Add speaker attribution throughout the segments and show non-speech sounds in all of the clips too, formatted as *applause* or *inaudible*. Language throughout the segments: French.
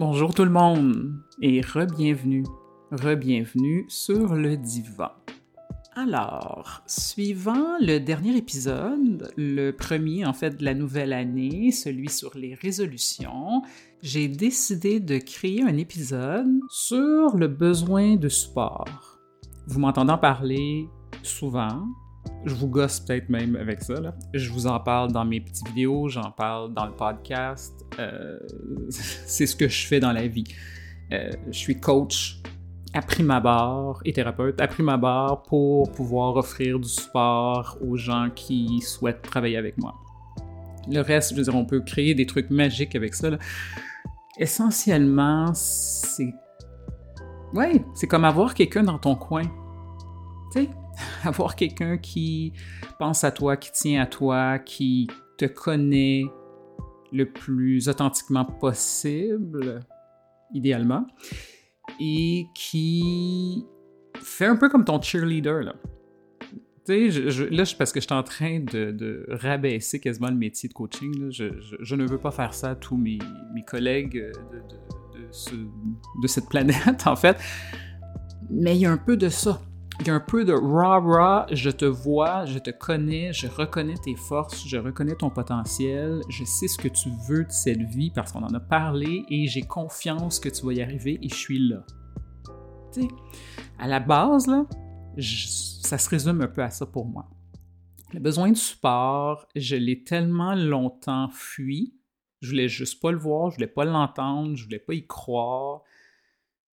Speaker 1: Bonjour tout le monde et re-bienvenue, re-bienvenue sur le divan. Alors, suivant le dernier épisode, le premier en fait de la nouvelle année, celui sur les résolutions, j'ai décidé de créer un épisode sur le besoin de support. Vous m'entendez en parler souvent, je vous gosse peut-être même avec ça. Je vous en parle dans mes petites vidéos, j'en parle dans le podcast. Euh, *laughs* c'est ce que je fais dans la vie. Euh, je suis coach à prime abord et thérapeute à prime abord pour pouvoir offrir du support aux gens qui souhaitent travailler avec moi. Le reste, je veux dire, on peut créer des trucs magiques avec ça. Essentiellement, c'est. Ouais, c'est comme avoir quelqu'un dans ton coin. Tu sais, *laughs* avoir quelqu'un qui pense à toi, qui tient à toi, qui te connaît le plus authentiquement possible, idéalement, et qui fait un peu comme ton cheerleader, là. Tu je, là, parce que je suis en train de, rabaisser quasiment le métier de coaching. Je, ne veux pas faire ça à tous mes, collègues de cette *laughs* planète, en fait. Mais il y a un peu de ça y a un peu de rah-rah, je te vois, je te connais, je reconnais tes forces, je reconnais ton potentiel, je sais ce que tu veux de cette vie parce qu'on en a parlé et j'ai confiance que tu vas y arriver et je suis là. Tu sais, à la base, là, ça se résume un peu à ça pour moi. Le besoin de support, je l'ai tellement longtemps fui, je voulais juste pas le voir, je voulais pas l'entendre, je voulais pas y croire.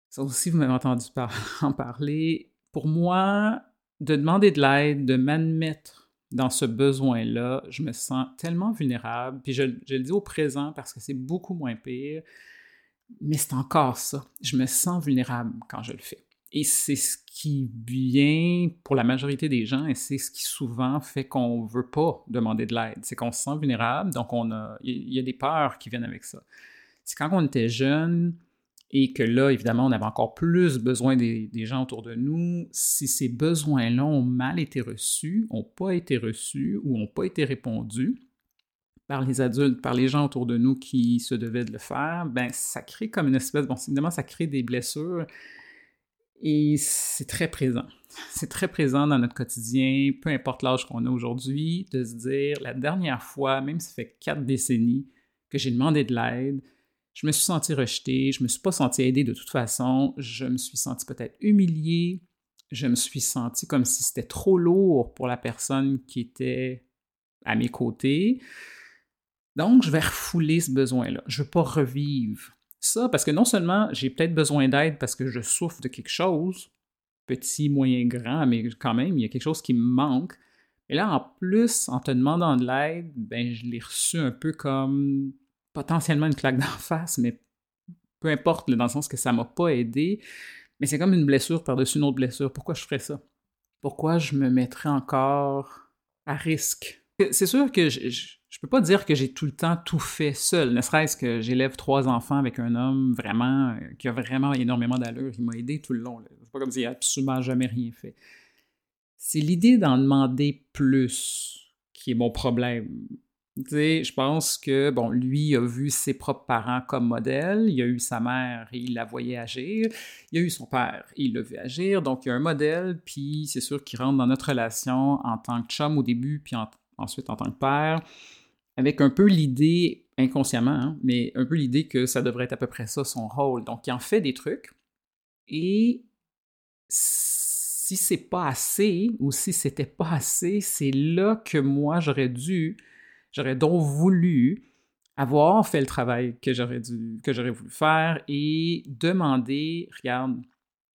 Speaker 1: Ça aussi, vous m'avez entendu *laughs* en parler pour moi, de demander de l'aide, de m'admettre dans ce besoin-là, je me sens tellement vulnérable. Puis je, le dis au présent parce que c'est beaucoup moins pire, mais c'est encore ça. Je me sens vulnérable quand je le fais. Et c'est ce qui vient pour la majorité des gens et c'est ce qui souvent fait qu'on ne veut pas demander de l'aide. C'est qu'on se sent vulnérable, donc on a, il y a des peurs qui viennent avec ça. C'est quand on était jeune, et que là, évidemment, on avait encore plus besoin des, gens autour de nous. Si ces besoins-là ont mal été reçus, n'ont pas été reçus ou n'ont pas été répondus par les adultes, par les gens autour de nous qui se devaient de le faire, ben ça crée comme une espèce, bon, évidemment, ça crée des blessures et c'est très présent. C'est très présent dans notre quotidien, peu importe l'âge qu'on a aujourd'hui, de se dire, la dernière fois, même si ça fait quatre décennies que j'ai demandé de l'aide, je me suis senti rejeté, je me suis pas senti aidé de toute façon, je me suis senti peut-être humilié, je me suis senti comme si c'était trop lourd pour la personne qui était à mes côtés. Donc, je vais refouler ce besoin-là. Je ne veux pas revivre ça parce que non seulement j'ai peut-être besoin d'aide parce que je souffre de quelque chose, petit, moyen, grand, mais quand même, il y a quelque chose qui me manque. Et là, en plus, en te demandant de l'aide, ben, je l'ai reçu un peu comme potentiellement une claque *laughs* d'en face, mais peu importe, dans le sens que ça m'a pas aidé. Mais c'est comme une blessure par-dessus une autre blessure. Pourquoi je ferais ça? Pourquoi je me mettrais encore à risque? C'est sûr que je, je, peux pas dire que j'ai tout le temps tout fait seul, ne serait-ce que j'élève trois enfants avec un homme vraiment qui a vraiment énormément d'allure. Il m'a aidé tout le long. C'est pas comme s'il a absolument jamais rien fait. C'est l'idée d'en demander plus qui est mon problème je pense que, bon, lui a vu ses propres parents comme modèle, il a eu sa mère et il la voyait agir, il a eu son père et il l'a vu agir, donc il y a un modèle, puis c'est sûr qu'il rentre dans notre relation en tant que chum au début, puis ensuite en tant que père, avec un peu l'idée, inconsciemment, hein, mais un peu l'idée que ça devrait être à peu près ça son rôle. Donc il en fait des trucs, et si c'est pas assez, ou si c'était pas assez, c'est là que moi j'aurais dû J'aurais donc voulu avoir fait le travail que j'aurais voulu faire et demander, regarde,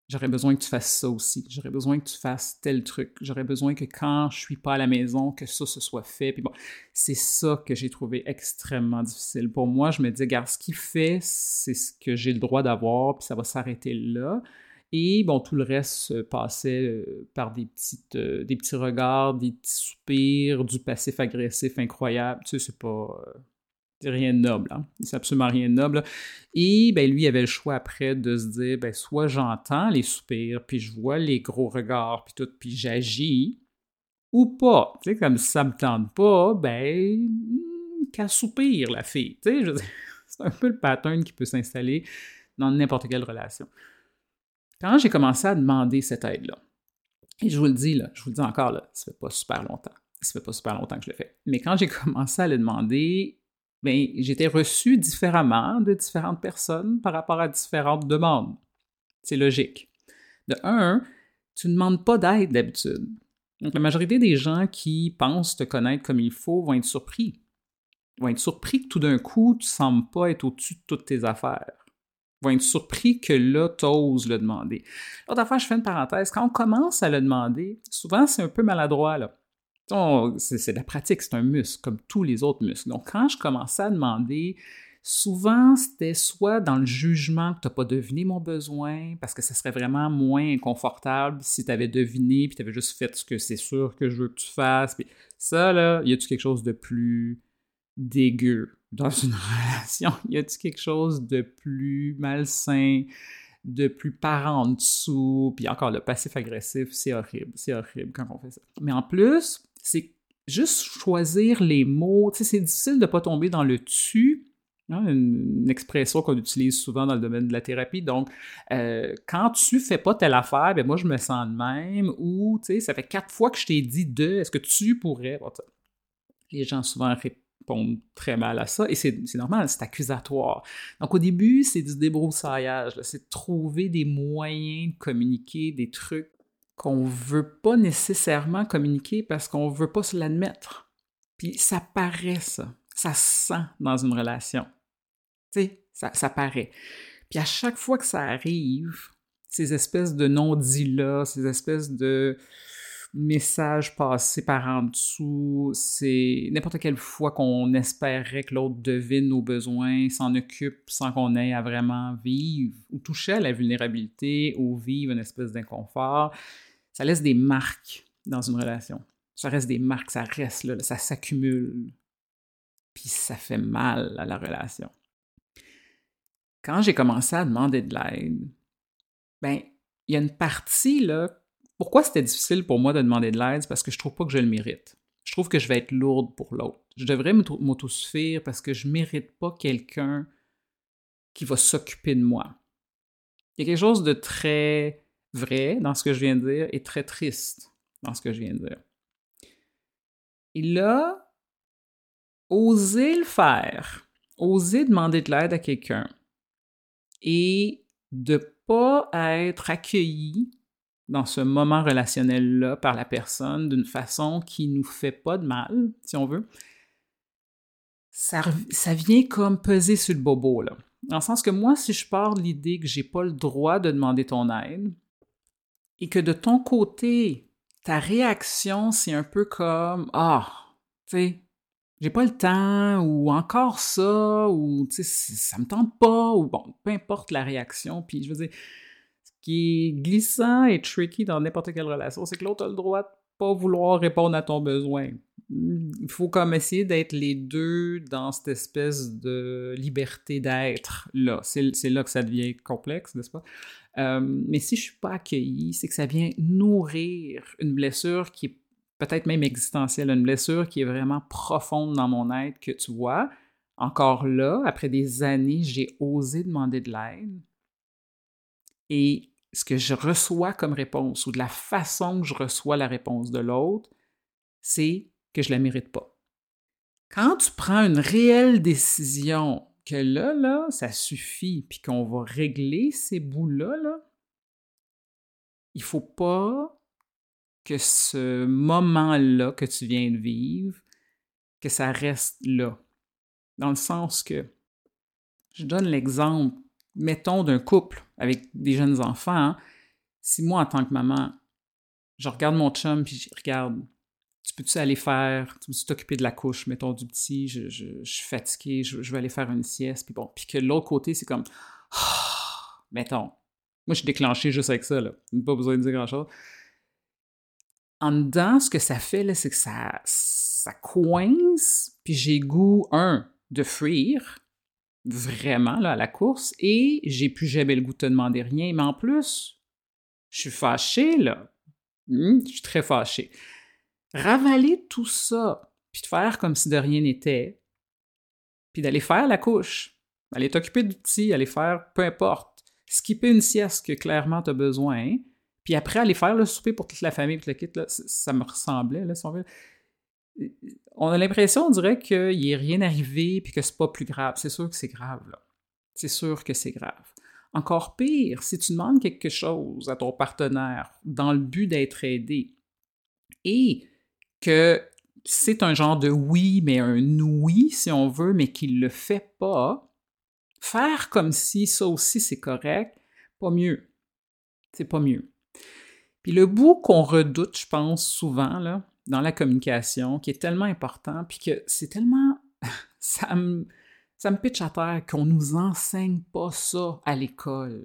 Speaker 1: j'aurais besoin que tu fasses ça aussi, j'aurais besoin que tu fasses tel truc, j'aurais besoin que quand je suis pas à la maison, que ça se soit fait. Puis bon, c'est ça que j'ai trouvé extrêmement difficile. Pour moi, je me dis, regarde, ce qu'il fait, c'est ce que j'ai le droit d'avoir, puis ça va s'arrêter là. Et bon, tout le reste passait euh, par des, petites, euh, des petits regards, des petits soupirs, du passif agressif incroyable. Tu sais, c'est pas. Euh, rien de noble. Hein? C'est absolument rien de noble. Et ben, lui, il avait le choix après de se dire ben, soit j'entends les soupirs, puis je vois les gros regards, puis tout, puis j'agis, ou pas. Tu sais, comme ça me tente pas, ben, qu'à soupir, la fille. Tu sais, *laughs* c'est un peu le pattern qui peut s'installer dans n'importe quelle relation. Quand j'ai commencé à demander cette aide-là, et je vous le dis, là, je vous le dis encore, là, ça fait pas super longtemps. Ça fait pas super longtemps que je le fais. Mais quand j'ai *laughs* commencé à le demander, ben, j'étais reçu différemment de différentes personnes par rapport à différentes demandes. C'est logique. De un, tu ne demandes pas d'aide d'habitude. Donc, la majorité des gens qui pensent te connaître comme il faut vont être surpris. Vont être surpris que tout d'un coup, tu ne sembles pas être au-dessus de toutes tes affaires. Vont être surpris que là, tu oses le demander. L'autre affaire, je fais une parenthèse. Quand on commence à le demander, souvent, c'est un peu maladroit, là. C'est de la pratique, c'est un muscle, comme tous les autres muscles. Donc, quand je commençais à demander, souvent, c'était soit dans le jugement que tu n'as pas deviné mon besoin, parce que ça serait vraiment moins inconfortable si tu avais deviné, puis tu avais juste fait ce que c'est sûr que je veux que tu fasses. Puis ça, là, y a-tu quelque chose de plus dégueu? Dans *laughs* une relation? Y a-tu quelque chose de plus malsain? de plus parent en dessous, puis encore le passif agressif, c'est horrible, c'est horrible quand on fait ça. Mais en plus, c'est juste choisir les mots. Tu sais, c'est difficile de ne pas tomber dans le tu. Hein, une, expression qu'on utilise souvent dans le domaine de la thérapie. Donc, euh, quand tu fais pas telle affaire, ben moi, je me sens de même. Ou, tu sais, ça fait quatre fois que je t'ai dit de, est-ce que tu pourrais? les gens souvent répondent très mal à ça et c'est normal, c'est accusatoire. Donc, au début, c'est du débroussaillage, c'est de trouver des moyens de communiquer, des trucs qu'on veut pas nécessairement communiquer parce qu'on veut pas se l'admettre. Puis ça paraît, ça. Ça se sent dans une relation. Tu sais, ça, ça paraît. Puis à chaque fois que ça arrive, ces espèces de non-dits-là, ces espèces de messages passés par en dessous, c'est n'importe quelle fois qu'on espérait que l'autre devine nos besoins, s'en occupe sans qu'on ait à vraiment vivre ou toucher à la vulnérabilité ou vivre une espèce d'inconfort, ça laisse des marques dans une relation. Ça reste des marques, ça reste là, ça s'accumule. Puis ça fait mal à la relation. Quand j'ai commencé à demander de l'aide, ben, il y a une partie là. Pourquoi c'était difficile pour moi de demander de l'aide? Parce que je trouve pas que je le mérite. Je trouve que je vais être lourde pour l'autre. Je devrais m'autosuffire parce que je mérite pas quelqu'un qui va s'occuper de moi. Il y a quelque chose de très vrai dans ce que je viens de dire et très triste dans ce que je viens de dire. Il a osé le faire, osé demander de l'aide à quelqu'un et de pas être accueilli dans ce moment relationnel-là par la personne d'une façon qui nous fait pas de mal, si on veut, ça, ça vient comme peser sur le bobo, là. Dans le sens que moi, si je pars de l'idée que j'ai pas le droit de demander ton aide, et que de ton côté, ta réaction, c'est un peu comme Ah, tu sais, j'ai pas le temps, ou encore ça, ou tu sais, ça me tente pas, ou bon, peu importe la réaction. Puis je veux dire, qui est glissant et tricky dans n'importe quelle relation, c'est que l'autre a le droit de pas vouloir répondre à ton besoin. Il faut comme essayer d'être les deux dans cette espèce de liberté d'être là. C'est là que ça devient complexe, n'est-ce pas? Euh, mais si je suis pas accueilli, c'est que ça vient nourrir une blessure qui est peut-être même existentielle, une blessure qui est vraiment profonde dans mon être que tu vois. Encore là, après des années, j'ai osé demander de l'aide. Et ce que je reçois comme réponse ou de la façon que je reçois la réponse de l'autre, c'est que je la mérite pas. Quand tu prends une réelle décision que là, là, ça suffit, puis qu'on va régler ces bouts-là, là, il faut pas que ce moment-là que tu viens de vivre, que ça reste là. Dans le sens que, je donne l'exemple, mettons, d'un couple avec des jeunes enfants. Hein. Si moi, en tant que maman, je regarde mon chum, puis je regarde tu peux-tu aller faire, tu peux t'occuper de la couche, mettons, du petit, je, suis fatigué, je, vais aller faire une sieste, puis bon, puis que l'autre côté, c'est comme, mettons, moi, je suis déclenché juste avec ça, là, pas besoin de dire grand-chose. En dedans, ce que ça fait, là, c'est que ça, ça coince, puis j'ai goût, un, de fuir, vraiment, là, à la course, et j'ai plus jamais le goût de te demander rien, mais en plus, je suis fâché, là. Hmm, je suis très fâché ravaler tout ça, puis de faire comme si de rien n'était, puis d'aller faire la couche, Aller t'occuper du petit, aller faire peu importe. Skipper une sieste que clairement tu as besoin, puis après aller faire le souper pour toute la famille, puis le kit, là, ça me ressemblait, là, si on. On a l'impression, on dirait qu'il n'est rien arrivé, puis que c'est pas plus grave. C'est sûr que c'est grave, là. C'est sûr que c'est grave. Encore pire, si tu demandes quelque chose à ton partenaire dans le but d'être aidé et que c'est un genre de oui, mais un oui, si on veut, mais qu'il ne le fait pas, faire comme si ça aussi c'est correct, pas mieux. C'est pas mieux. Puis le bout qu'on redoute, je pense, souvent, là, dans la communication, qui est tellement important, puis que c'est tellement. *laughs* ça me ça me pitche à terre qu'on nous enseigne pas ça à l'école.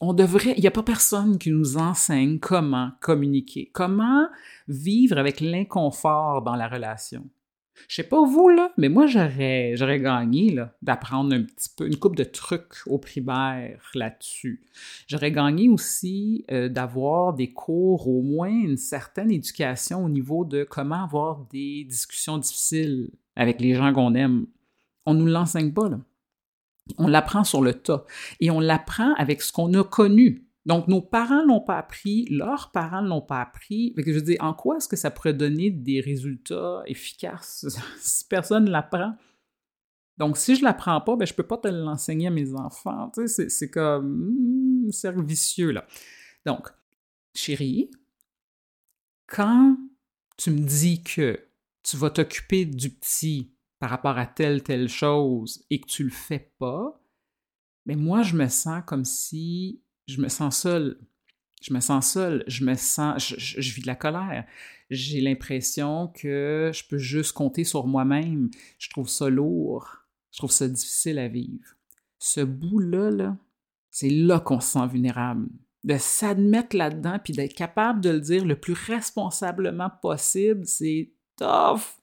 Speaker 1: On devrait, il n'y a pas personne qui nous enseigne comment communiquer, comment vivre avec l'inconfort dans la relation. Je sais pas vous, mais moi, j'aurais, j'aurais gagné d'apprendre un petit peu, une coupe de trucs au primaire là-dessus. J'aurais gagné aussi euh, d'avoir des cours, au moins une certaine éducation au niveau de comment avoir des discussions difficiles avec les gens qu'on aime. On ne nous l'enseigne pas, là. On l'apprend sur le tas. Et on l'apprend avec ce qu'on a connu. Donc, nos parents l'ont pas appris, leurs parents l'ont pas appris. je dire, en quoi est-ce que ça pourrait donner des résultats efficaces *laughs* si personne ne l'apprend? Donc, si je ne l'apprends pas, ben, je ne peux pas te l'enseigner à mes enfants. C'est comme... c'est hmm, vicieux, là. Donc, chérie, quand tu me dis que tu vas t'occuper du petit par rapport à telle, telle chose et que tu le fais pas, mais moi, je me sens comme si je me sens seul. Je me sens seul, je me sens, je, vis de la colère. J'ai l'impression que je peux juste compter sur moi-même. Je trouve ça lourd. Je trouve ça difficile à vivre. Ce bout-là, -là, c'est là, qu'on se sent vulnérable. De s'admettre là-dedans puis d'être capable de le dire le plus responsablement possible, c'est tough.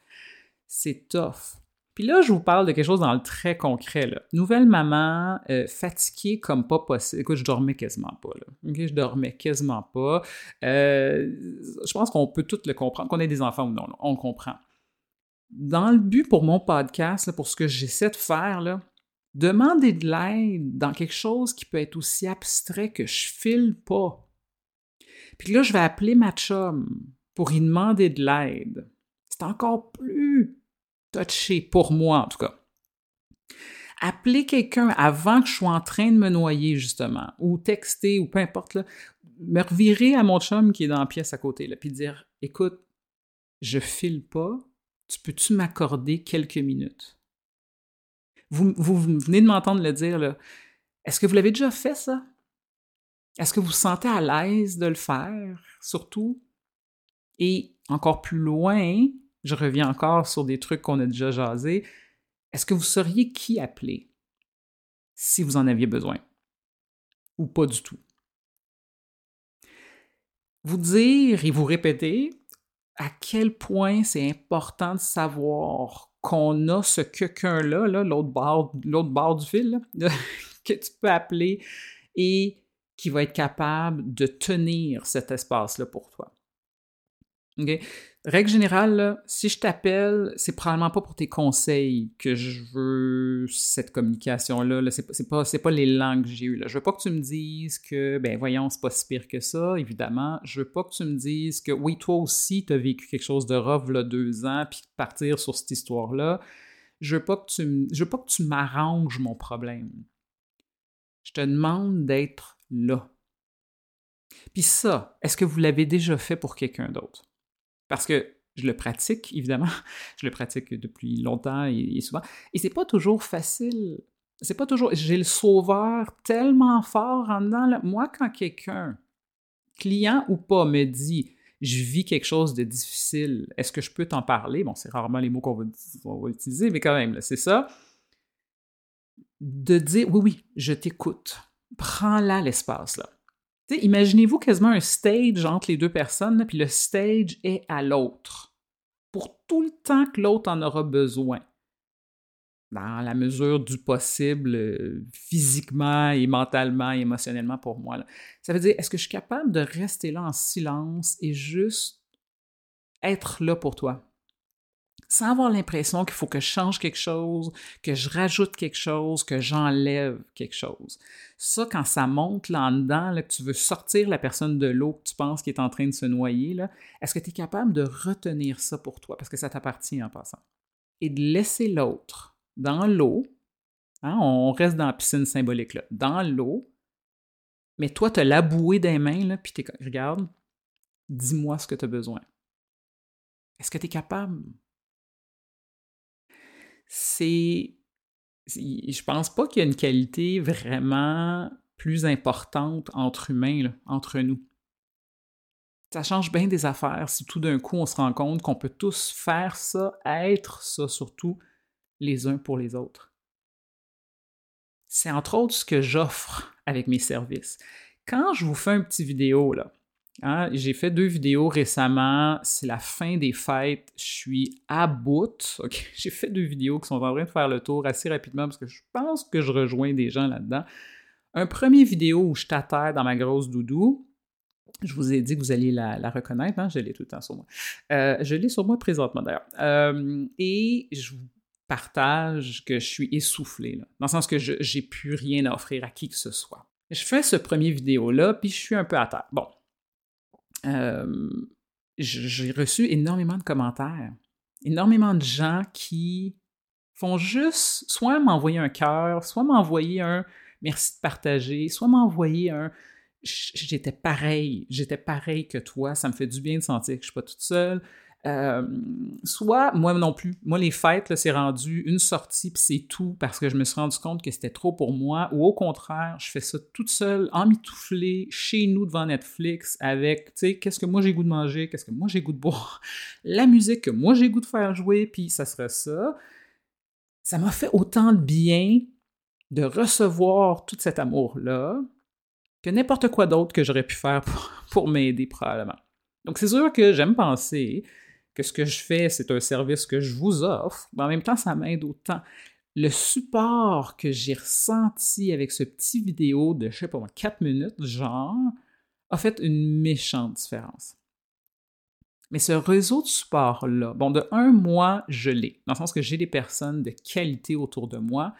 Speaker 1: C'est tough. Puis là, je vous parle de quelque chose dans le très concret. Là. Nouvelle maman, euh, fatiguée comme pas possible. Écoute, je dormais quasiment pas. Là. Je dormais quasiment pas. Euh, je pense qu'on peut tout le comprendre, qu'on ait des enfants ou non, on le comprend. Dans le but pour mon podcast, pour ce que j'essaie de faire, là, demander de l'aide dans quelque chose qui peut être aussi abstrait que je file pas. Puis là, je vais appeler ma chum pour y demander de l'aide. C'est encore plus touché pour moi en tout cas. Appeler quelqu'un avant que je sois en train de me noyer, justement, ou texter, ou peu importe, me revirer à mon chum qui est dans la pièce à côté, là, puis dire Écoute, je file pas, tu peux-tu m'accorder quelques minutes vous, vous, venez de m'entendre le dire. Est-ce que vous l'avez déjà fait, ça? Est-ce que vous vous sentez à l'aise de le faire, surtout? Et encore plus loin, je reviens encore sur des trucs qu'on a déjà jasés, est-ce que vous sauriez qui appeler si vous en aviez besoin? Ou pas du tout? Vous dire et vous répéter à quel point c'est important de savoir qu'on a ce quelqu'un-là, -là, l'autre bord, du fil, *laughs* que tu peux appeler et qui va être capable de tenir cet espace-là pour toi. Règle générale, si je t'appelle, c'est probablement pas pour tes conseils que je veux cette communication-là. -là, c'est pas, les langues que j'ai eues. Là. Je veux pas que tu me dises que, ben voyons, c'est pas si pire que ça, évidemment. Je veux pas que tu me dises que, oui, toi aussi, tu as vécu quelque chose de rough là deux ans, puis partir sur cette histoire-là. Je veux pas que tu je veux pas que tu m'arranges mon problème. Je te demande d'être là. Puis ça, est-ce que vous l'avez déjà fait pour quelqu'un d'autre? Parce que je le pratique, évidemment. *laughs* Je le pratique depuis longtemps et, souvent. Et c'est pas toujours facile. C'est pas toujours. J'ai le sauveur tellement fort en dedans. Moi, quand quelqu'un, client ou pas, me dit je vis quelque chose de difficile, est-ce que je peux t'en parler? Bon, c'est rarement les mots qu'on va, utiliser, mais quand même, c'est ça. De dire oui, oui, je t'écoute. Prends-la l'espace, là imaginez-vous quasiment un stage entre les deux personnes, puis le stage est à l'autre, pour tout le temps que l'autre en aura besoin, dans la mesure du possible, euh, physiquement et mentalement et émotionnellement pour moi. Ça veut dire, est-ce que je suis capable de rester là en silence et juste être là pour toi? Sans avoir l'impression qu'il faut que je change quelque chose, que je rajoute quelque chose, que j'enlève quelque chose. Ça, quand ça monte là en dedans, que tu veux sortir la personne de l'eau que tu penses qu'il est en train de se noyer, est-ce que tu es capable de retenir ça pour toi, parce que ça t'appartient en passant, et de laisser l'autre dans l'eau, hein, on reste dans la piscine symbolique, là, dans l'eau, mais toi, tu as la bouée des mains, là, puis tu regarde, dis-moi ce que tu as besoin. Est-ce que tu es capable? C'est. Je pense pas qu'il y a une qualité vraiment plus importante entre humains, entre nous. Ça change bien des affaires si tout d'un coup on se rend compte qu'on peut tous faire ça, être ça surtout, les uns pour les autres. C'est entre autres ce que j'offre avec mes services. Quand je vous fais un petit vidéo, là, hein, j'ai fait deux vidéos récemment, c'est la fin des fêtes, je suis à bout. *laughs* J'ai fait deux vidéos qui sont en train de faire le tour assez rapidement parce que je pense que je rejoins des gens là-dedans. Un premier vidéo où je t'atterre dans ma grosse doudou. Je vous ai dit que vous alliez la, reconnaître, hein? je l'ai tout le temps sur moi. Euh, je l'ai sur moi présentement d'ailleurs. Euh, et je vous partage que je suis essoufflé, dans le sens que je n'ai plus rien à offrir à qui que ce soit. Je fais ce premier vidéo-là, puis je suis un peu à terre. Bon. J'ai reçu énormément de commentaires. Énormément de gens qui font juste soit m'envoyer un cœur, soit m'envoyer un merci de partager, soit m'envoyer un j'étais pareil, j'étais pareil que toi, ça me fait du bien de sentir que je suis pas toute seule. Euh, soit, moi non plus, moi les fêtes, c'est rendu une sortie puis c'est tout parce que je me suis rendu compte que c'était trop pour moi, ou au contraire, je fais ça toute seule, emmitouflée, chez nous devant Netflix, avec, tu sais, qu'est-ce que moi j'ai goût de manger, qu'est-ce que moi j'ai goût de boire, *laughs* la musique que moi j'ai goût de faire jouer, puis ça serait ça. Ça m'a fait autant de bien de recevoir tout cet amour-là que n'importe quoi d'autre que j'aurais pu faire pour, *laughs* pour m'aider probablement. Donc c'est sûr que j'aime penser ce que je fais, c'est un service que je vous offre, mais en même temps, ça m'aide autant. Le support que j'ai ressenti avec ce petit vidéo de, je sais pas 4 minutes, genre, a fait une méchante différence. Mais ce réseau de support-là, bon, de un mois, je l'ai, dans le sens que j'ai des personnes de qualité autour de moi.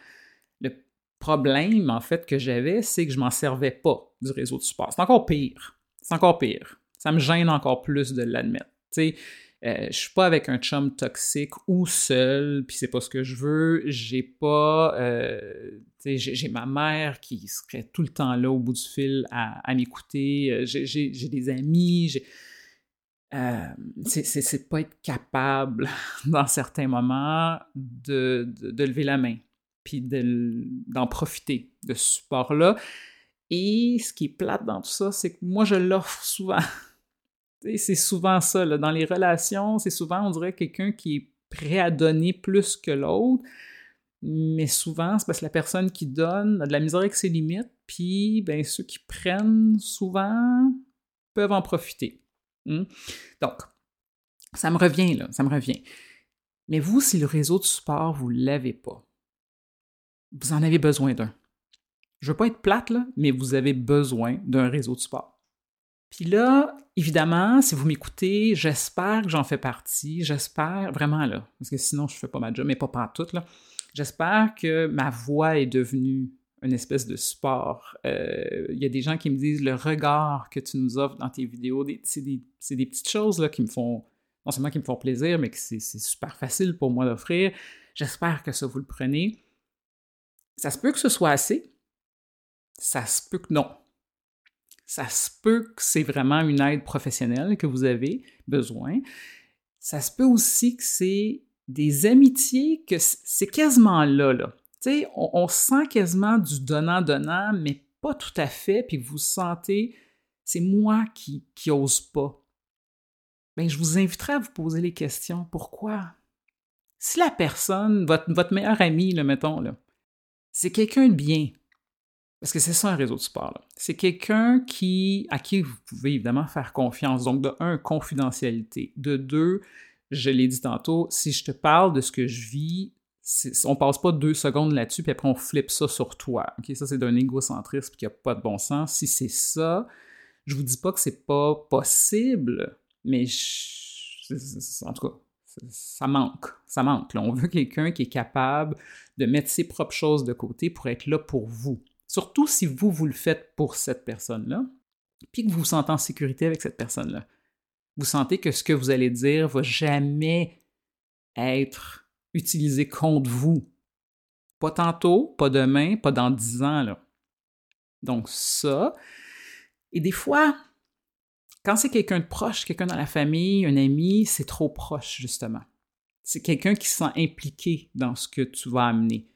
Speaker 1: Le problème, en fait, que j'avais, c'est que je m'en servais pas du réseau de support. C'est encore pire. C'est encore pire. Ça me gêne encore plus de l'admettre. Tu sais, euh, je suis pas avec un chum toxique ou seul, puis c'est pas ce que je veux. J'ai pas, euh, j'ai ma mère qui serait tout le temps là au bout du fil à, m'écouter. Euh, j'ai des amis. Euh, c'est pas être capable *laughs* dans certains moments de, de, lever la main, puis d'en profiter de ce support-là. Et ce qui est plate dans tout ça, c'est que moi, je l'offre souvent. *laughs* c'est souvent ça. Dans les relations, c'est souvent, on dirait, quelqu'un qui est prêt à donner plus que l'autre. Mais souvent, c'est parce que la personne qui donne a de la misère avec ses limites, puis ben, ceux qui prennent souvent peuvent en profiter. Hmm? Donc, ça me revient, là, ça me revient. Mais vous, si le réseau de support, vous ne l'avez pas, vous en avez besoin d'un. Je ne veux pas être plate, là, mais vous avez besoin d'un réseau de support. Puis là, évidemment, si vous m'écoutez, j'espère que j'en fais partie. J'espère vraiment là, parce que sinon je fais pas ma job, mais pas partout là. J'espère que ma voix est devenue une espèce de support. Euh, il y a des gens qui me disent le regard que tu nous offres dans tes vidéos, c'est des, des, petites choses là, qui me font, non seulement qui me font plaisir, mais que c'est super facile pour moi d'offrir. J'espère que ça vous le prenez. Ça se peut que ce soit assez. Ça se peut que non ça se peut que c'est vraiment une aide professionnelle que vous avez besoin. Ça se peut aussi que c'est des amitiés que c'est quasiment là, là. On, sent quasiment du donnant-donnant, mais pas tout à fait, puis vous sentez, c'est moi qui, qui ose pas. Bien, je vous inviterai à vous poser les questions. Pourquoi? Si la personne, votre, votre meilleur ami, le mettons, là, c'est quelqu'un de bien, parce que c'est ça un réseau de support. C'est quelqu'un qui, à qui vous pouvez évidemment faire confiance. Donc, de un, confidentialité. De deux, je l'ai dit tantôt, si je te parle de ce que je vis, on passe pas deux secondes là-dessus, puis après on flippe ça sur toi. Ça, c'est d'un égocentrisme qui n'a pas de bon sens. Si c'est ça, je vous dis pas que c'est pas possible, mais en tout cas, Ça manque, ça manque. On veut quelqu'un qui est capable de mettre ses propres choses de côté pour être là pour vous. Surtout si vous, vous le faites pour cette personne-là, puis que vous vous sentez en sécurité avec cette personne-là. Vous sentez que ce que vous allez dire va jamais être utilisé contre vous. Pas tantôt, pas demain, pas dans dix ans. Donc ça. Et des fois, quand c'est quelqu'un de proche, quelqu'un dans la famille, un ami, c'est trop proche, justement. C'est quelqu'un qui se sent impliqué dans ce que tu vas amener.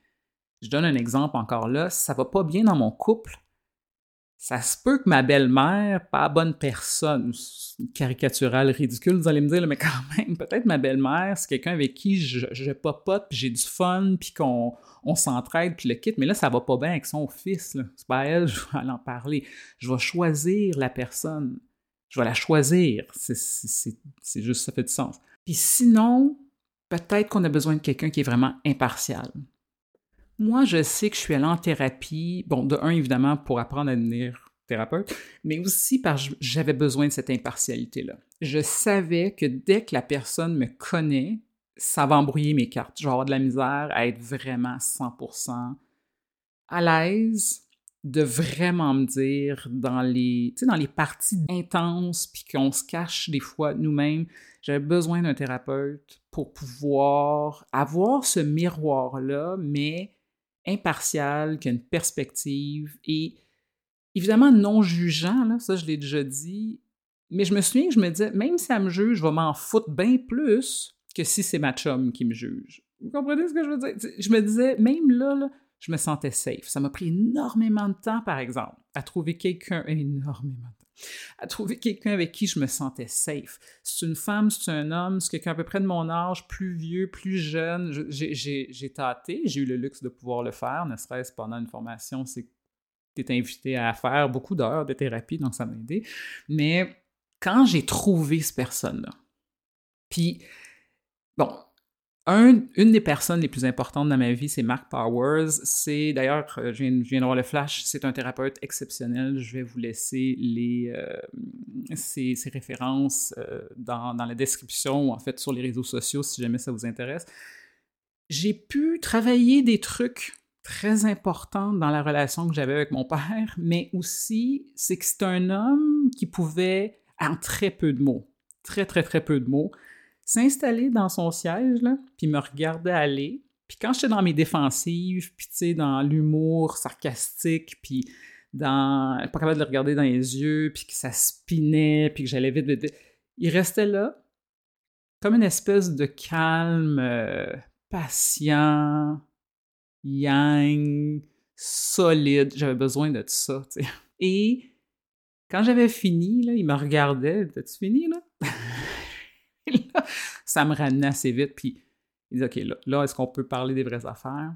Speaker 1: Je donne un exemple encore là. Ça va pas bien dans mon couple. Ça se peut que ma belle-mère, pas bonne personne, caricaturale, ridicule, vous allez me dire, mais quand *laughs* même, peut-être ma belle-mère, c'est quelqu'un avec qui je, je papote, puis j'ai du fun, puis qu'on on, s'entraide, puis le quitte, mais là, ça va pas bien avec son fils. C'est pas elle, *laughs* je vais en parler. Je vais choisir la personne. Je vais la choisir. C'est juste, ça fait du sens. Puis sinon, peut-être qu'on a besoin de quelqu'un qui est vraiment impartial. Moi, je sais que je suis allée en thérapie, bon, de un, évidemment, pour apprendre à devenir thérapeute, mais aussi parce que j'avais besoin de cette impartialité-là. Je savais que dès que la personne me connaît, ça va embrouiller mes cartes. Je vais avoir de la misère à être vraiment 100% à l'aise de vraiment me dire dans les, dans les parties intenses, puis qu'on se cache des fois nous-mêmes, j'avais besoin d'un thérapeute pour pouvoir avoir ce miroir-là, mais impartial, qui a une perspective et évidemment non jugeant, là, ça je l'ai déjà dit, mais je me souviens que je me disais, même si elle me juge, je vais m'en foutre bien plus que si c'est ma chum qui me juge. Vous comprenez ce que je veux dire? Je me disais, même là, là je me sentais safe. Ça m'a pris énormément de temps, par exemple, à trouver quelqu'un, énormément de temps, à trouver quelqu'un avec qui je me sentais safe. C'est une femme, c'est un homme, c'est quelqu'un à peu près de mon âge, plus vieux, plus jeune. J'ai tâté, j'ai eu le luxe de pouvoir le faire, ne serait-ce pendant une formation, c'est tu es invité à faire beaucoup d'heures de thérapie, donc ça m'a aidé. Mais quand j'ai trouvé cette personne-là, puis, bon, une des personnes les plus importantes dans ma vie, c'est Mark Powers. C'est d'ailleurs, euh, je viens, je d'avoir le flash, c'est un thérapeute exceptionnel. Je vais vous laisser les, euh, ses, références euh, dans, dans, la description ou en fait sur les réseaux sociaux si jamais ça vous intéresse. J'ai pu travailler des trucs très importants dans la relation que j'avais avec mon père, mais aussi c'est que c'est un homme qui pouvait, en très peu de mots, très très très peu de mots, s'installer dans son siège, là, puis me regarder aller. Puis quand j'étais dans mes défensives, puis tu sais, dans l'humour sarcastique, puis dans... pas capable de le regarder dans les yeux, puis que ça spinait, puis que j'allais vite, vite, il restait là, comme une espèce de calme euh, patient, yang, solide. J'avais besoin de tout ça, tu sais. Et quand j'avais fini, là, il me regardait. T'as-tu fini, là? *laughs* ça me ramenait assez vite. Puis il dit OK, là, est-ce qu'on peut parler des vraies affaires?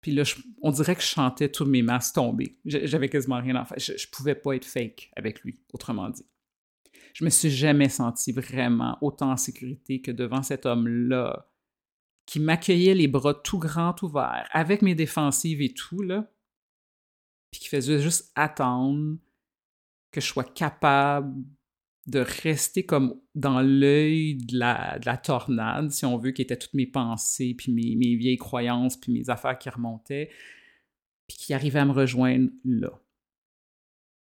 Speaker 1: Puis là, on dirait que je chantais tous mes masques tombés. J'avais quasiment rien à faire. Je, je pouvais pas être fake avec lui, autrement dit. Je me suis jamais senti vraiment autant en sécurité que devant cet homme-là, qui m'accueillait les bras tout grands ouverts, avec mes défensives et tout, là, puis qui faisait juste attendre que je sois capable de rester comme dans l'œil de la, de la, tornade, si on veut, qui étaient toutes mes pensées, puis mes, vieilles croyances, puis mes affaires qui remontaient, puis qui arrivaient à me rejoindre là,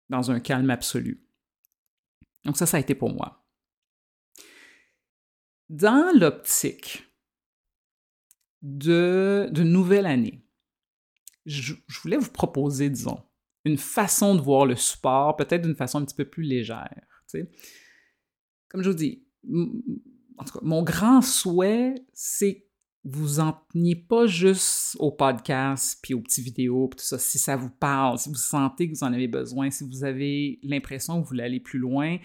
Speaker 1: dans un calme absolu. Donc ça, ça a été pour moi. Dans l'optique de, nouvelle année, je, voulais vous proposer, disons, une façon de voir le support, peut-être d'une façon un petit peu plus légère. Comme je vous dis, en tout cas, mon grand souhait, c'est vous en teniez pas juste au podcast, puis aux petites vidéos, tout ça. Si ça vous parle, si vous sentez que vous en avez besoin, si vous avez l'impression que vous voulez aller plus loin,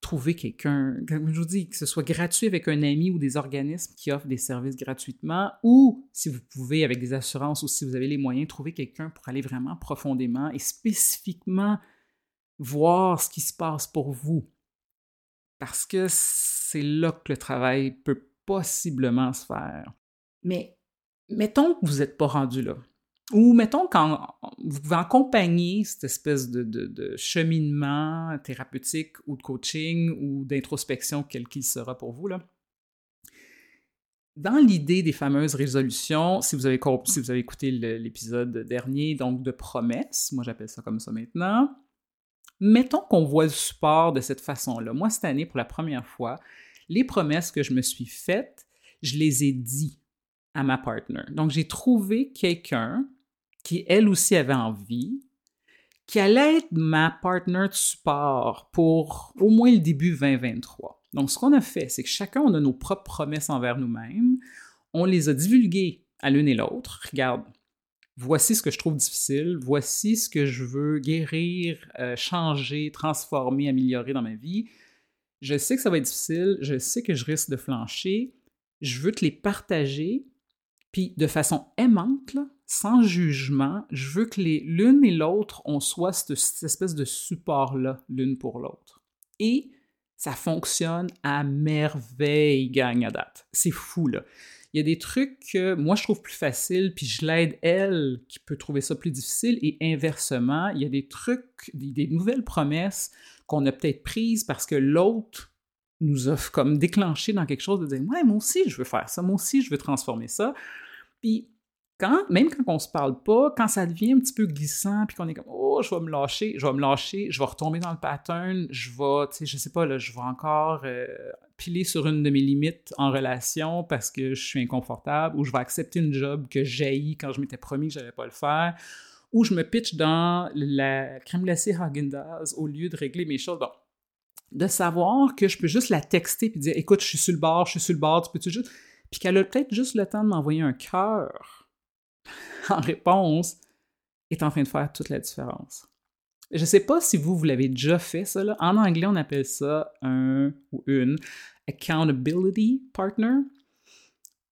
Speaker 1: trouvez quelqu'un, comme je vous dis, que ce soit gratuit avec un ami ou des organismes qui offrent des services gratuitement, ou si vous pouvez avec des assurances ou si vous avez les moyens, trouver quelqu'un pour aller vraiment profondément et spécifiquement voir ce qui se passe pour vous. Parce que c'est là que le travail peut possiblement se faire. Mais mettons que vous n'êtes pas rendu là. Ou mettons quand vous pouvez accompagner cette espèce de, de, cheminement thérapeutique ou de coaching ou d'introspection, quel qu'il sera pour vous, là. dans l'idée des fameuses résolutions, si vous avez, si vous avez écouté l'épisode dernier, donc de promesses, moi j'appelle ça comme ça maintenant, mettons qu'on voit le support de cette façon-là. Moi, cette année, pour la première fois, les promesses que je me suis faites, je les ai dit à ma partner. Donc, j'ai trouvé quelqu'un qui, elle aussi, avait envie, qui allait être ma partner de support pour au moins le début 2023. Donc, ce qu'on a fait, c'est que chacun, on a nos propres promesses envers nous-mêmes. On les a divulguées à l'une et l'autre. Regarde, voici ce que je trouve difficile, voici ce que je veux guérir, euh, changer, transformer, améliorer dans ma vie. Je sais que ça va être difficile, je sais que je risque de flancher. Je veux te les partager, puis de façon aimante, sans jugement, je veux que l'une et l'autre, on soit cette, espèce de support-là, l'une pour l'autre. Et ça fonctionne à merveille, gang à date. C'est fou, là. Il y a des trucs que moi je trouve plus faciles, puis je l'aide elle qui peut trouver ça plus difficile, et inversement, il y a des trucs, des, nouvelles promesses qu'on a peut-être prises parce que l'autre nous a comme déclenché dans quelque chose de dire Ouais, moi aussi je veux faire ça, moi aussi je veux transformer ça. Puis même quand on se parle pas, quand ça devient un petit peu glissant, puis qu'on est comme, oh, je vais me lâcher, je vais me lâcher, je vais retomber dans le pattern, je vais, tu sais, je sais pas, là, je vais encore euh, piler sur une de mes limites en relation parce que je suis inconfortable, ou je vais accepter une job que j'ai quand je m'étais promis que j'allais pas le faire, ou je me pitch dans la crème glacée Häagen-Dazs au lieu de régler mes choses. Bon, de savoir que je peux juste la texter puis dire, écoute, je suis sur le bord, je suis sur le bord, tu peux-tu juste... Puis qu'elle a peut-être juste le temps de m'envoyer un cœur *laughs* en réponse est en train de faire toute la différence. Je ne sais pas si vous, vous l'avez déjà fait, ça. En anglais, on appelle ça un ou une accountability partner.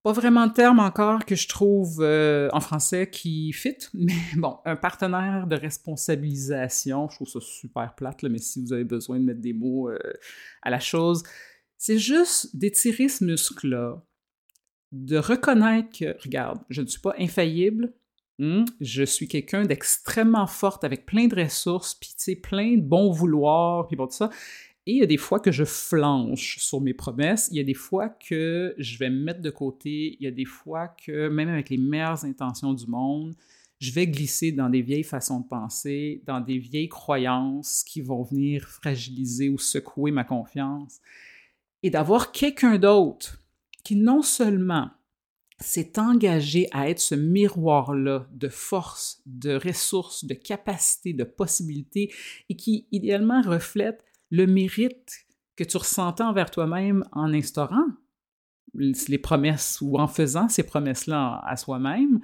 Speaker 1: Pas vraiment de terme encore que je trouve euh, en français qui fit, *laughs* mais bon, un partenaire de responsabilisation, je trouve ça super plate, mais si vous avez besoin de mettre des mots euh, à la chose, c'est juste d'étirer ce muscle-là, de reconnaître que, regarde, je ne suis pas infaillible, hmm, je suis quelqu'un d'extrêmement forte avec plein de ressources, puis plein de bon vouloir, puis bon, tout ça. Et il y a des fois que je flanche sur mes promesses, il y a des fois que je vais me mettre de côté, il y a des fois que, même avec les meilleures intentions du monde, je vais glisser dans des vieilles façons de penser, dans des vieilles croyances qui vont venir fragiliser ou secouer ma confiance. Et d'avoir quelqu'un d'autre non seulement s'est engagé à être ce miroir-là de force, de ressources, de capacités, de possibilités, et qui idéalement reflète le mérite que tu ressentais envers toi-même en instaurant les promesses ou en faisant ces promesses-là à soi-même,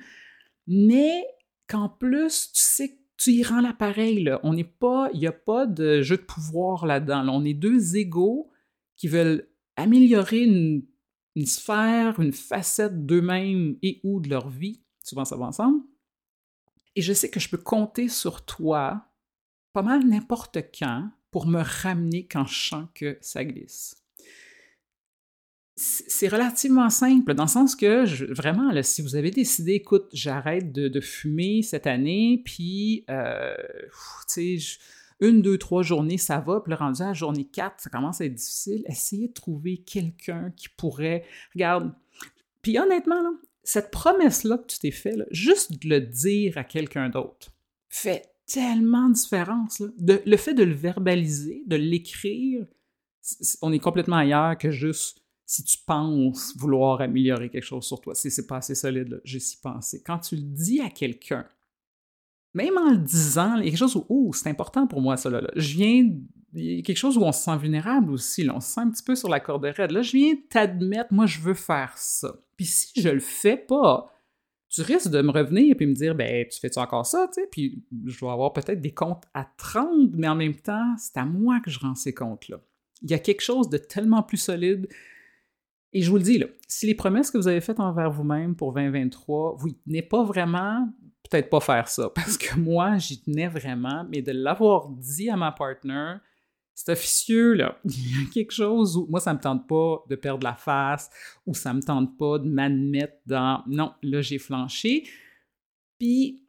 Speaker 1: mais qu'en plus, tu sais que tu y rends l'appareil. On n'est pas, il n'y a pas de jeu de pouvoir là-dedans. On est deux égaux qui veulent améliorer une une sphère, une facette d'eux-mêmes et ou de leur vie. Souvent, ça va ensemble. Et je sais que je peux compter sur toi pas mal n'importe quand pour me ramener quand je sens que ça glisse. C'est relativement simple, dans le sens que, vraiment, si vous avez décidé, écoute, j'arrête de, fumer cette année, puis, euh, tu sais, une, deux, trois journées, ça va. Puis le rendu à la journée 4, ça commence à être difficile. Essayez de trouver quelqu'un qui pourrait. Regarde. Puis honnêtement, cette promesse-là que tu t'es fait, juste de le dire à quelqu'un d'autre, fait tellement de différence. le fait de le verbaliser, de l'écrire, on est complètement ailleurs que juste si tu penses vouloir améliorer quelque chose sur toi. C'est pas assez solide, j'ai si pensé. Quand tu le dis à quelqu'un, même en le disant, il y a quelque chose où, oh, c'est important pour moi, ça, là, Je viens, il y a quelque chose où on se sent vulnérable aussi, là. on se sent un petit peu sur la corde raide. Là, je viens t'admettre, moi, je veux faire ça. Puis si je le fais pas, tu risques de me revenir et puis me dire, ben, tu fais-tu encore ça, tu sais? Puis je vais avoir peut-être des comptes à 30, mais en même temps, c'est à moi que je rends ces comptes-là. Il y a quelque chose de tellement plus solide. Et je vous le dis, là, si les promesses que vous avez faites envers vous-même pour 2023, vous n'y pas vraiment, peut-être pas faire ça *laughs* parce que moi, j'y tenais vraiment, mais de l'avoir dit à ma partner, c'est officieux, là. *laughs* Il y a quelque chose où moi, ça me tente pas de perdre la face ou ça me tente pas de m'admettre dans non, là, j'ai flanché. Puis,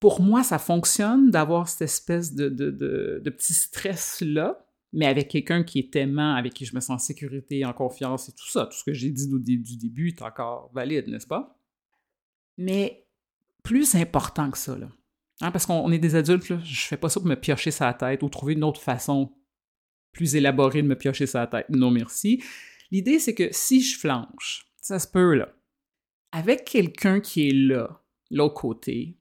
Speaker 1: pour moi, ça fonctionne d'avoir cette espèce de, de, de, petit stress-là, mais avec quelqu'un qui est aimant, avec qui je me sens en sécurité, en confiance et tout ça. Tout ce que j'ai dit du début est encore valide, n'est-ce pas? Mais plus important que ça, là. Hein, parce qu'on est des adultes, là, je fais pas ça pour me piocher sa tête ou trouver une autre façon plus élaborée de me piocher sa tête. Non, merci. L'idée, c'est que si je flanche, ça se peut, là, avec quelqu'un qui est là, l'autre côté,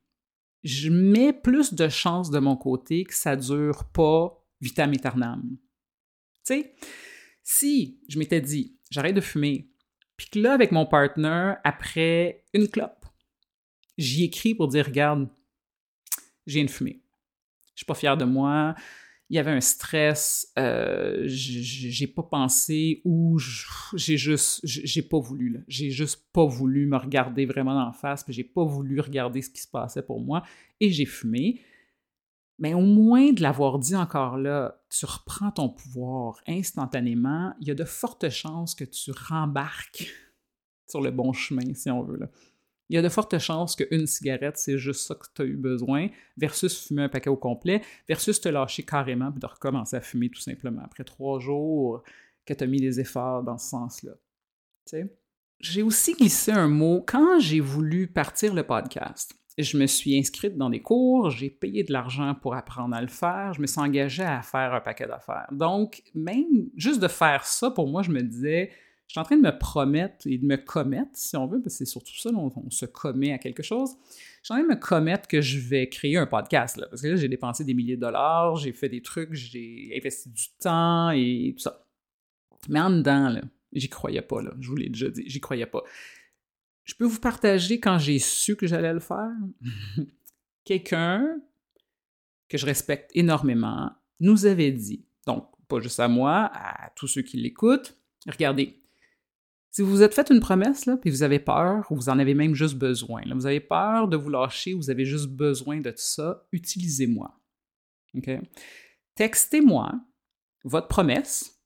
Speaker 1: je mets plus de chances de mon côté que ça dure pas vitam aeternam. Tu sais, si je m'étais dit, j'arrête de fumer, puis que là, avec mon partner, après une clope, j'y écris pour dire, regarde, j'ai une fumée. Je suis pas fier de moi, il y avait un stress, euh, j'ai pas pensé ou j'ai juste, j'ai pas voulu. J'ai juste pas voulu me regarder vraiment en face, puis j'ai pas voulu regarder ce qui se passait pour moi et j'ai fumé. Mais au moins de l'avoir dit encore là, tu reprends ton pouvoir instantanément, il y a de fortes chances que tu rembarques sur le bon chemin, si on veut. Là il y a de fortes chances qu'une cigarette, c'est juste ça que tu as eu besoin, versus fumer un paquet au complet, versus te lâcher carrément et de recommencer à fumer tout simplement après trois jours que tu as mis des efforts dans ce sens-là. J'ai aussi glissé un mot quand j'ai voulu partir le podcast. Je me suis inscrite dans des cours, j'ai payé de l'argent pour apprendre à le faire, je me suis engagée à faire un paquet d'affaires. Donc, même juste de faire ça, pour moi, je me disais, suis en train de me promettre et de me commettre, si on veut, parce que c'est surtout ça, on, on, se commet à quelque chose. Je suis en train de me commettre que je vais créer un podcast, là, parce que là, j'ai dépensé des milliers de dollars, j'ai fait des trucs, j'ai investi du temps et tout ça. Mais en dedans, là, j'y croyais pas, là, je vous l'ai déjà dit, j'y croyais pas. Je peux vous partager quand j'ai su que j'allais le faire? *laughs* Quelqu'un que je respecte énormément nous avait dit, donc pas juste à moi, à tous ceux qui l'écoutent, regardez, si vous vous êtes fait une promesse, là, puis vous avez peur, ou vous en avez même juste besoin, vous avez peur de vous lâcher, vous avez juste besoin de ça, utilisez-moi. Textez-moi votre promesse,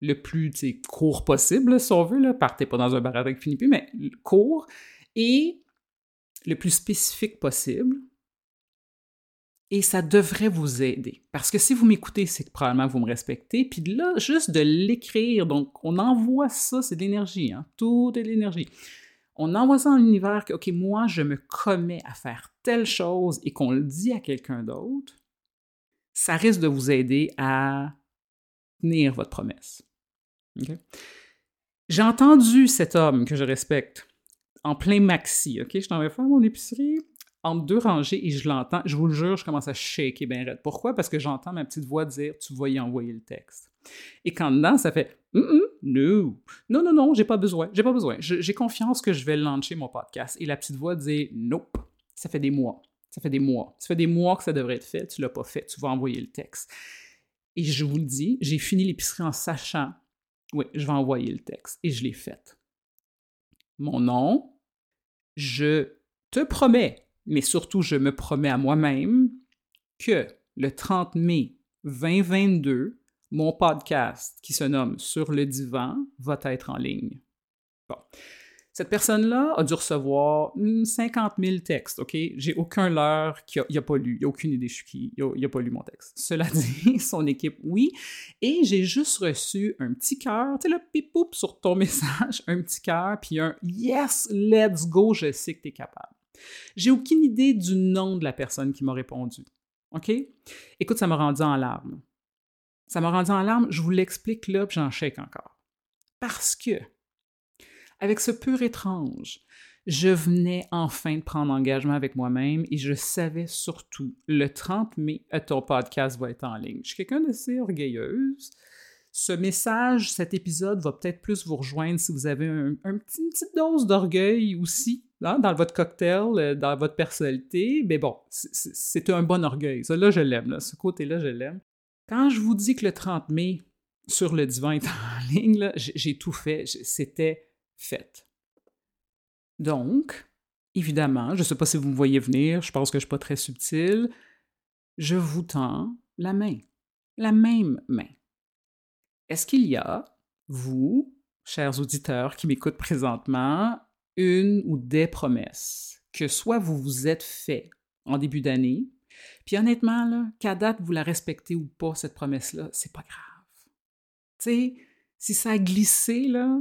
Speaker 1: le plus court possible, si on veut, là. partez pas dans un bar avec fini plus, mais court, et le plus spécifique possible, et ça devrait vous aider. Parce que si vous m'écoutez, c'est que probablement vous me respectez. Puis là, juste de l'écrire, donc on envoie ça, c'est de l'énergie, hein? tout est de l'énergie. On envoie ça dans l'univers que, OK, moi, je me commets à faire telle chose et qu'on le dit à quelqu'un d'autre, ça risque de vous aider à tenir votre promesse. J'ai entendu cet homme que je respecte en plein maxi, OK? Je t'en vais faire mon épicerie, entre deux rangées et je l'entends, je vous le jure, je commence à shaker bien raide. Pourquoi? Parce que j'entends ma petite voix dire Tu vas y envoyer le texte. Et quand dedans, ça fait Non, non, non, non, j'ai pas besoin, j'ai pas besoin. J'ai confiance que je vais lancer mon podcast. Et la petite voix dit Nope, ça fait des mois. Ça fait des mois. Ça fait des mois que ça devrait être fait, tu l'as pas fait, tu vas envoyer le texte. Et je vous le dis, j'ai fini l'épicerie en sachant Oui, je vais envoyer le texte. Et je l'ai fait. Mon nom, je te promets mais surtout je me promets à moi-même que le 30 mai 2022, mon podcast qui se nomme Sur le divan va être en ligne. Bon. Cette personne-là a dû recevoir 50 000 textes, OK? J'ai aucun leurre qui n'a pas lu, il n'a aucune idée je suis qui, il n'a pas lu mon texte. Cela *laughs* dit, son équipe, oui. Et j'ai juste reçu un petit cœur, tu sais, le pipoup sur ton *laughs* message, un petit cœur, puis un Yes, let's go, je sais que tu es capable. J'ai aucune idée du nom de la personne qui m'a répondu. OK? Écoute, ça m'a rendu en larmes. Ça m'a rendu en larmes, je vous l'explique là, puis j'en chèque encore. Parce que, avec ce pur étrange, je venais enfin de prendre engagement avec moi-même et je savais surtout, le 30 mai, ton podcast va être en ligne. Je suis quelqu'un d'assez orgueilleuse. Ce message, cet épisode va peut-être plus vous rejoindre si vous avez un, une petite dose d'orgueil aussi Hein, dans votre cocktail, euh, dans votre personnalité, mais bon, c'est un bon orgueil. Ça, là, je l'aime. Ce côté-là, je l'aime. Quand je vous dis que le 30 mai, sur le divan est *laughs* en ligne, j'ai tout fait. C'était fait. Donc, évidemment, je ne sais pas si vous me voyez venir, je pense que je ne suis pas très subtil, je vous tends la main. La même main. Est-ce qu'il y a, vous, chers auditeurs qui m'écoutent présentement, une ou des promesses que soit vous vous êtes fait en début d'année, Puis honnêtement, là, qu'à date, vous la respectez ou pas, cette promesse-là, c'est pas grave. Tu sais, si ça a glissé, là,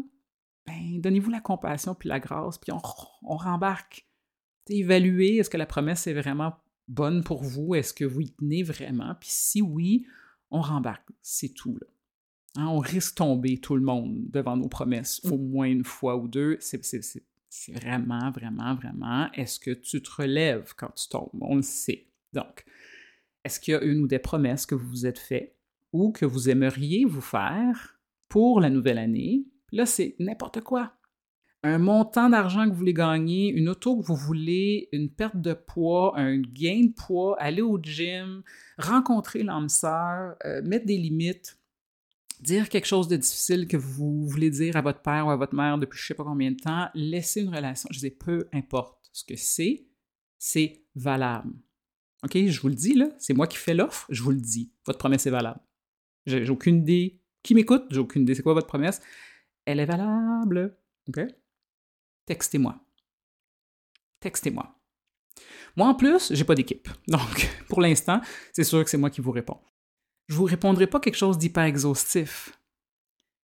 Speaker 1: ben, donnez-vous la compassion puis la grâce, puis on, on rembarque. T'sais, évaluez, est-ce que la promesse est vraiment bonne pour vous? Est-ce que vous y tenez vraiment? Puis si oui, on rembarque. C'est tout, là. Hein, on risque de tomber, tout le monde, devant nos promesses, au moins une fois ou deux. C'est vraiment, vraiment, vraiment, est-ce que tu te relèves quand tu tombes? On le sait. Donc, est-ce qu'il y a une ou des promesses que vous vous êtes faites ou que vous aimeriez vous faire pour la nouvelle année? Là, c'est n'importe quoi. Un montant d'argent que vous voulez gagner, une auto que vous voulez, une perte de poids, un gain de poids, aller au gym, rencontrer l'âme sœur, euh, mettre des limites, dire quelque chose de difficile que vous voulez dire à votre père ou à votre mère depuis je sais pas combien de temps, laisser une relation, je dis peu importe ce que c'est, c'est valable. OK, je vous le dis, là, c'est moi qui fais l'offre, je vous le dis. Votre promesse est valable. J'ai aucune idée. Qui m'écoute? J'ai aucune idée. C'est quoi votre promesse? Elle est valable. OK? Textez-moi. Textez-moi. Moi, en plus, j'ai pas d'équipe. Donc, *laughs* pour l'instant, c'est sûr que c'est moi qui vous réponds. Je vous répondrai pas quelque chose d'hyper exhaustif.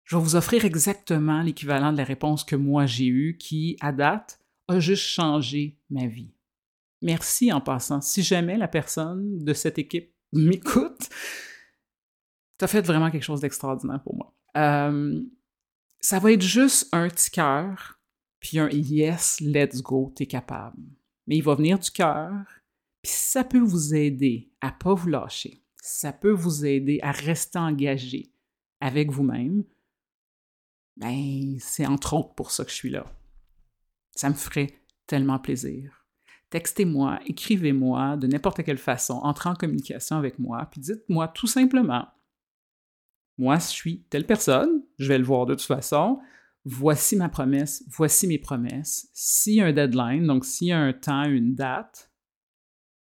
Speaker 1: Je vais vous offrir exactement l'équivalent de la réponse que moi j'ai eue, qui, à date, a juste changé ma vie. Merci en passant. Si jamais la personne de cette équipe m'écoute, as fait vraiment quelque chose d'extraordinaire pour moi. Euh, ça va être juste un petit cœur, puis un yes, let's go, t'es capable. Mais il va venir du cœur, puis ça peut vous aider à pas vous lâcher, ça peut vous aider à rester engagé avec vous-même, ben, c'est entre autres pour ça que je suis là. Ça me ferait tellement plaisir textez-moi, écrivez-moi de n'importe quelle façon, entrez en communication avec moi, puis dites-moi tout simplement, moi je suis telle personne, je vais le voir de toute façon, voici ma promesse, voici mes promesses, s'il y a un deadline, donc s'il y a un temps, une date,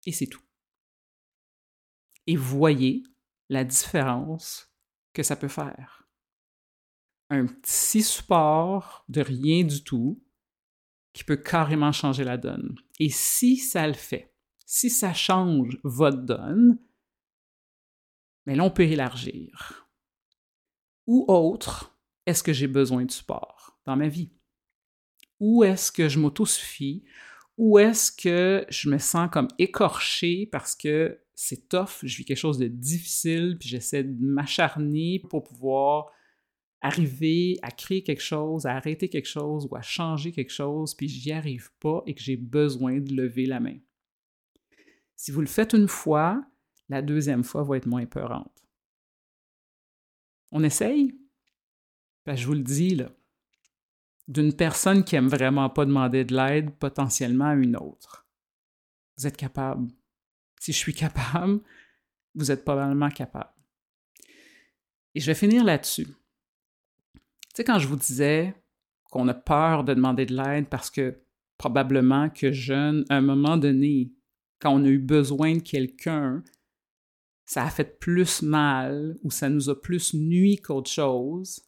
Speaker 1: et c'est tout. Et voyez la différence que ça peut faire. Un petit support de rien du tout qui peut carrément changer la donne. Et si ça le fait, si ça change votre donne, mais là, on peut élargir. Ou autre, est-ce que j'ai besoin de support dans ma vie? Ou est-ce que je m'autosuffis? Ou est-ce que je me sens comme écorché parce que c'est tough, je vis quelque chose de difficile, puis j'essaie de m'acharner pour pouvoir arriver à créer quelque chose, à arrêter quelque chose ou à changer quelque chose, puis j'y arrive pas et que j'ai besoin de lever la main. Si vous le faites une fois, la deuxième fois va être moins peurante. On essaye? Ben, je vous le dis, là, d'une personne qui aime vraiment pas demander de l'aide potentiellement à une autre. Vous êtes capable. Si je suis capable, *laughs* vous êtes probablement capable. Et je vais finir là-dessus. Tu sais, quand je vous disais qu'on a peur de demander de l'aide parce que probablement que jeune, à un moment donné, quand on a eu besoin de quelqu'un, ça a fait plus mal ou ça nous a plus nuit qu'autre chose.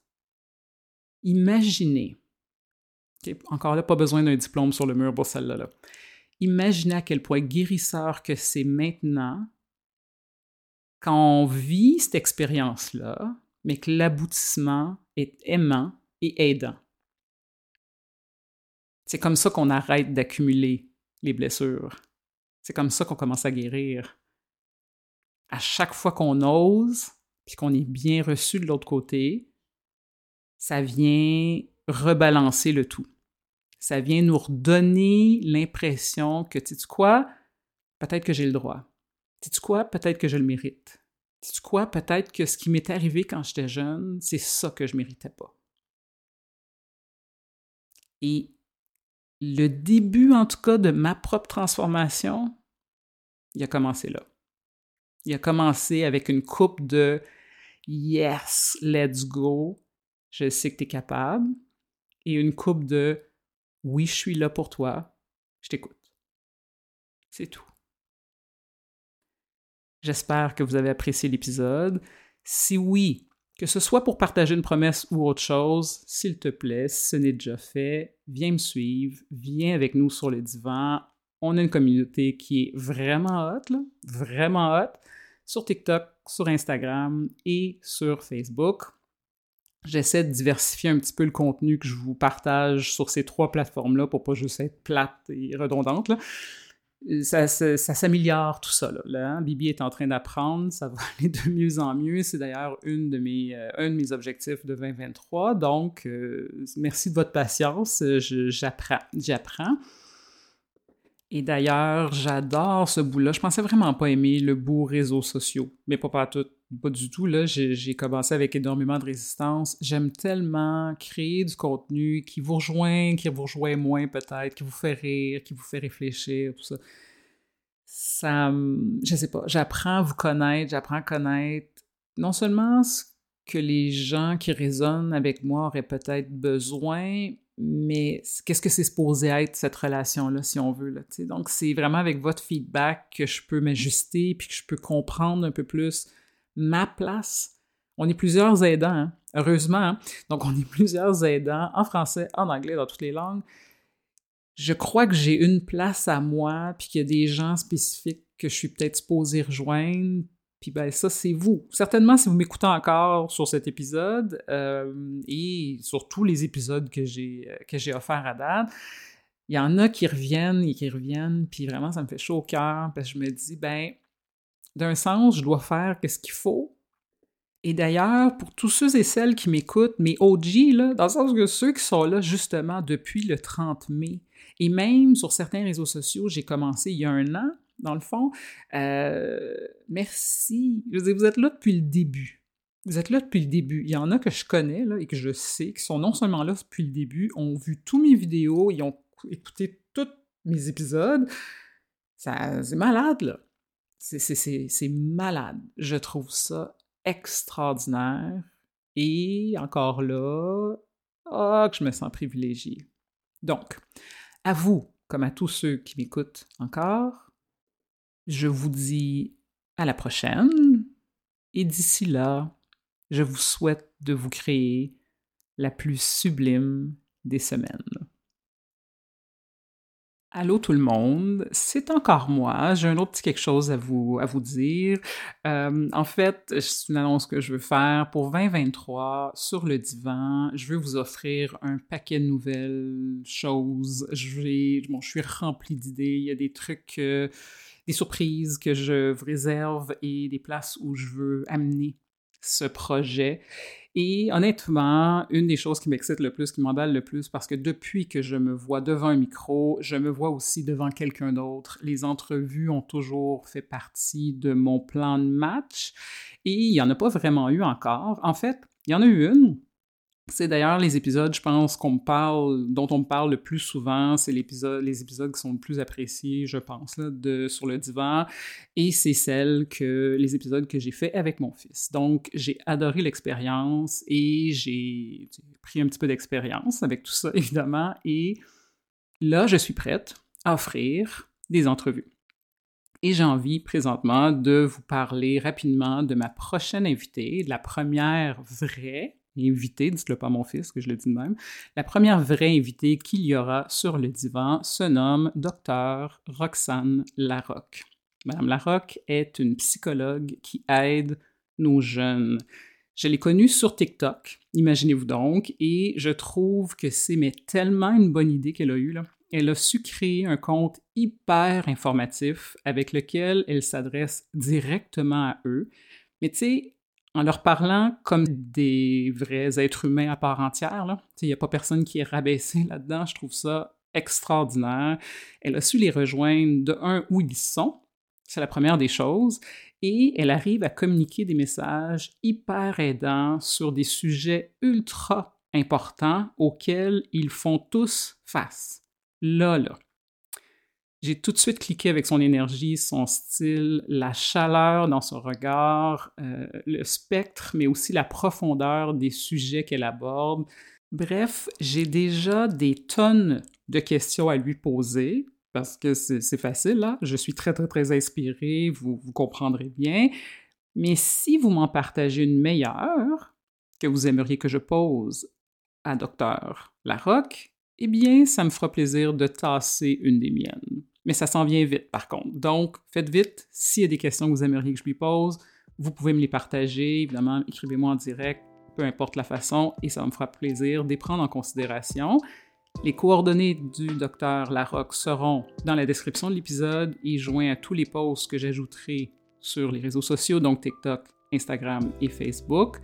Speaker 1: Imaginez, encore là, pas besoin d'un diplôme sur le mur pour celle-là. Là. Imaginez à quel point guérisseur que c'est maintenant quand on vit cette expérience-là, mais que l'aboutissement est aimant et aidant. C'est comme ça qu'on arrête d'accumuler les blessures. C'est comme ça qu'on commence à guérir. À chaque fois qu'on ose, puis qu'on est bien reçu de l'autre côté, ça vient rebalancer le tout. Ça vient nous redonner l'impression que, tu sais quoi, peut-être que j'ai le droit. Tu sais quoi, peut-être que je le mérite sais quoi, peut-être que ce qui m'est arrivé quand j'étais jeune, c'est ça que je méritais pas. Et le début, en tout cas, de ma propre transformation, il a commencé là. Il a commencé avec une coupe de Yes, let's go, je sais que tu es capable, et une coupe de Oui, je suis là pour toi, je t'écoute. C'est tout. J'espère que vous avez apprécié l'épisode. Si oui, que ce soit pour partager une promesse ou autre chose, s'il te plaît, ce n'est déjà fait, viens me suivre, viens avec nous sur le divan, On a une communauté qui est vraiment hot, vraiment hot, sur TikTok, sur Instagram et sur Facebook. J'essaie de diversifier un petit peu le contenu que je vous partage sur ces trois plateformes-là pour pas juste être plate et redondante. Là ça, s'améliore tout ça. Hein. Bibi est en train d'apprendre, ça va aller de mieux en mieux. C'est d'ailleurs une de mes, euh, un de mes objectifs de 2023. Donc, euh, merci de votre patience. J'apprends. J'apprends. Et d'ailleurs, j'adore ce bout-là. Je pensais vraiment pas aimer le bout réseaux sociaux, mais pas pas tout, pas du tout. Là, j'ai commencé avec énormément de résistance. J'aime tellement créer du contenu qui vous rejoint, qui vous rejoint moins peut-être, qui vous fait rire, qui vous fait réfléchir, tout ça. Ça, je sais pas. J'apprends à vous connaître, j'apprends à connaître non seulement ce que les gens qui résonnent avec moi auraient peut-être besoin, mais qu'est-ce que c'est supposé être cette relation-là, si on veut. Là, Donc, c'est vraiment avec votre feedback que je peux m'ajuster puis que je peux comprendre un peu plus ma place. On est plusieurs aidants, hein. heureusement. Hein. Donc, on est plusieurs aidants en français, en anglais, dans toutes les langues. Je crois que j'ai une place à moi, puis qu'il y a des gens spécifiques que je suis peut-être supposé rejoindre, puis ben ça, c'est vous. Certainement, si vous m'écoutez encore sur cet épisode euh, et sur tous les épisodes que j'ai euh, que j'ai offerts à date, il y en a qui reviennent et qui reviennent, puis vraiment, ça me fait chaud au cœur, parce que je me dis, ben, d'un sens, je dois faire ce qu'il faut. Et d'ailleurs, pour tous ceux et celles qui m'écoutent, mes OG, là, dans le sens que ceux qui sont là justement depuis le 30 mai, et même sur certains réseaux sociaux, j'ai commencé il y a un an, dans le fond. Euh, merci. Je veux dire, vous êtes là depuis le début. Vous êtes là depuis le début. Il y en a que je connais là, et que je sais qui sont non seulement là depuis le début, ont vu tous mes vidéos, ils ont écouté tous mes épisodes. C'est malade, là. C'est malade. Je trouve ça extraordinaire. Et encore là, oh, que je me sens privilégié. Donc, à vous, comme à tous ceux qui m'écoutent encore, je vous dis à la prochaine et d'ici là, je vous souhaite de vous créer la plus sublime des semaines. Allô tout le monde, c'est encore moi. J'ai un autre petit quelque chose à vous, à vous dire. Euh, en fait, c'est une annonce que je veux faire pour 2023 sur le divan. Je veux vous offrir un paquet de nouvelles choses. Je, bon, je suis rempli d'idées. Il y a des trucs des surprises que je vous réserve et des places où je veux amener ce projet. Et honnêtement, une des choses qui m'excite le plus, qui m'emballe le plus, parce que depuis que je me vois devant un micro, je me vois aussi devant quelqu'un d'autre. Les entrevues ont toujours fait partie de mon plan de match et il n'y en a pas vraiment eu encore. En fait, il y en a eu une, c'est d'ailleurs les épisodes, je pense, qu'on parle, dont on me parle le plus souvent. C'est les épisodes qui sont le plus appréciés, je pense, là, de Sur le divan. Et c'est celles que, les épisodes que j'ai fait avec mon fils. Donc, j'ai adoré l'expérience et j'ai pris un petit peu d'expérience avec tout ça, *laughs* évidemment. Et là, je suis prête à offrir des entrevues. Et j'ai envie présentement de vous parler rapidement de ma prochaine invitée, de la première vraie invitée, dites-le pas à mon fils que je le dis de même, la première vraie invitée qu'il y aura sur le divan se nomme Dr Roxane Larocque. Madame Larocque est une psychologue qui aide nos jeunes. Je l'ai connue sur TikTok, imaginez-vous donc, et je trouve que c'est mais tellement une bonne idée qu'elle a eue. Là. Elle a su créer un compte hyper informatif avec lequel elle s'adresse directement à eux. Mais tu sais, en leur parlant comme des vrais êtres humains à part entière. Il n'y a pas personne qui est rabaissé *laughs* là-dedans. Je trouve ça extraordinaire. Elle a su les rejoindre de un où ils sont. C'est la première des choses. Et elle arrive à communiquer des messages hyper aidants sur des sujets ultra importants auxquels ils font tous face. Là, là. J'ai tout de suite cliqué avec son énergie, son style, la chaleur dans son regard, euh, le spectre, mais aussi la profondeur des sujets qu'elle aborde. Bref, j'ai déjà des tonnes de questions à lui poser parce que c'est facile, là. Je suis très, très, très inspiré, vous, vous comprendrez bien. Mais si vous m'en partagez une meilleure que vous aimeriez que je pose à Docteur Larocque, eh bien, ça me fera plaisir de tasser une des miennes. Mais ça s'en vient vite, par contre. Donc, faites vite. S'il y a des questions que vous aimeriez que je lui pose, vous pouvez me les partager. Évidemment, écrivez-moi en direct, peu importe la façon, et ça me fera plaisir de les prendre en considération. Les coordonnées du docteur Larocque seront dans la description de l'épisode et joints à tous les posts que j'ajouterai sur les réseaux sociaux, donc TikTok, Instagram et Facebook.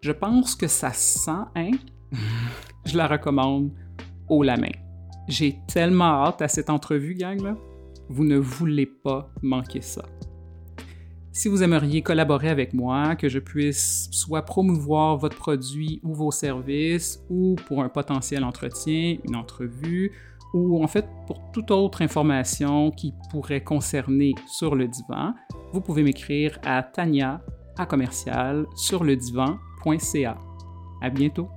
Speaker 1: Je pense que ça sent, hein? *laughs* Je la recommande la main. J'ai tellement hâte à cette entrevue, gang. Vous ne voulez pas manquer ça. Si vous aimeriez collaborer avec moi, que je puisse soit promouvoir votre produit ou vos services, ou pour un potentiel entretien, une entrevue, ou en fait pour toute autre information qui pourrait concerner sur le divan, vous pouvez m'écrire à tania à commercial sur le divan.ca. À bientôt.